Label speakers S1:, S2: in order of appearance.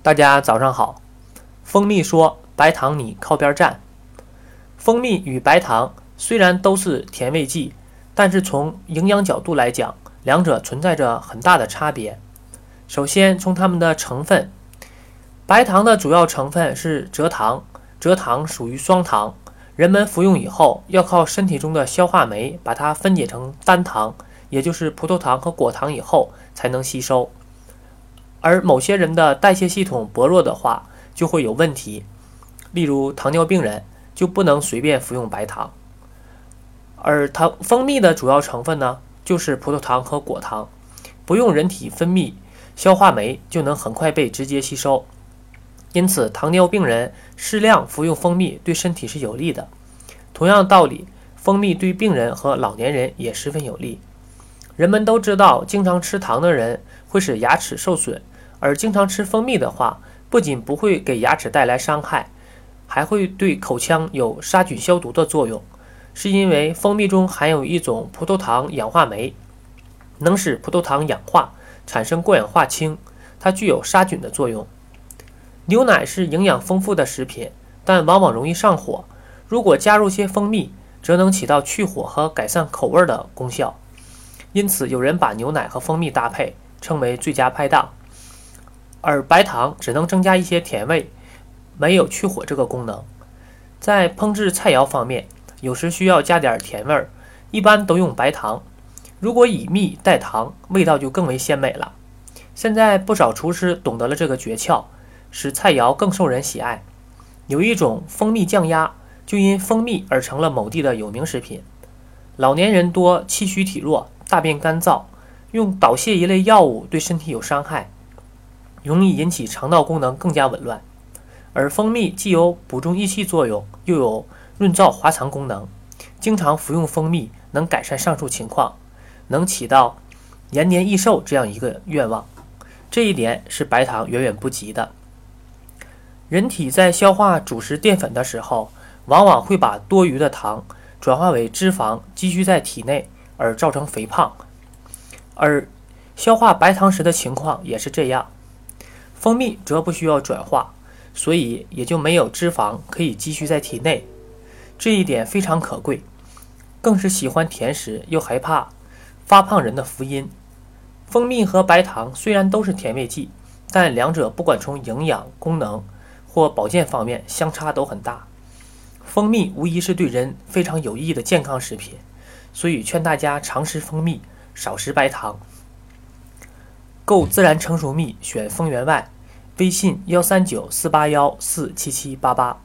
S1: 大家早上好。蜂蜜说：“白糖，你靠边站。”蜂蜜与白糖虽然都是甜味剂，但是从营养角度来讲，两者存在着很大的差别。首先，从它们的成分，白糖的主要成分是蔗糖，蔗糖属于双糖，人们服用以后要靠身体中的消化酶把它分解成单糖，也就是葡萄糖和果糖以后才能吸收。而某些人的代谢系统薄弱的话，就会有问题，例如糖尿病人就不能随便服用白糖。而糖蜂蜜的主要成分呢，就是葡萄糖和果糖，不用人体分泌消化酶就能很快被直接吸收。因此，糖尿病人适量服用蜂蜜对身体是有利的。同样道理，蜂蜜对病人和老年人也十分有利。人们都知道，经常吃糖的人会使牙齿受损，而经常吃蜂蜜的话，不仅不会给牙齿带来伤害，还会对口腔有杀菌消毒的作用。是因为蜂蜜中含有一种葡萄糖氧化酶，能使葡萄糖氧化产生过氧化氢，它具有杀菌的作用。牛奶是营养丰富的食品，但往往容易上火。如果加入些蜂蜜，则能起到去火和改善口味的功效。因此，有人把牛奶和蜂蜜搭配，称为最佳拍档。而白糖只能增加一些甜味，没有去火这个功能。在烹制菜肴方面，有时需要加点甜味儿，一般都用白糖。如果以蜜代糖，味道就更为鲜美了。现在不少厨师懂得了这个诀窍，使菜肴更受人喜爱。有一种蜂蜜酱鸭，就因蜂蜜而成了某地的有名食品。老年人多气虚体弱。大便干燥，用导泻一类药物对身体有伤害，容易引起肠道功能更加紊乱。而蜂蜜既有补中益气作用，又有润燥滑肠功能，经常服用蜂蜜能改善上述情况，能起到延年益寿这样一个愿望。这一点是白糖远远不及的。人体在消化主食淀粉的时候，往往会把多余的糖转化为脂肪，积蓄在体内。而造成肥胖，而消化白糖时的情况也是这样。蜂蜜则不需要转化，所以也就没有脂肪可以积蓄在体内，这一点非常可贵，更是喜欢甜食又害怕发胖人的福音。蜂蜜和白糖虽然都是甜味剂，但两者不管从营养、功能或保健方面相差都很大。蜂蜜无疑是对人非常有益的健康食品。所以劝大家常食蜂蜜，少食白糖。购自然成熟蜜，选蜂源外。微信：幺三九四八幺四七七八八。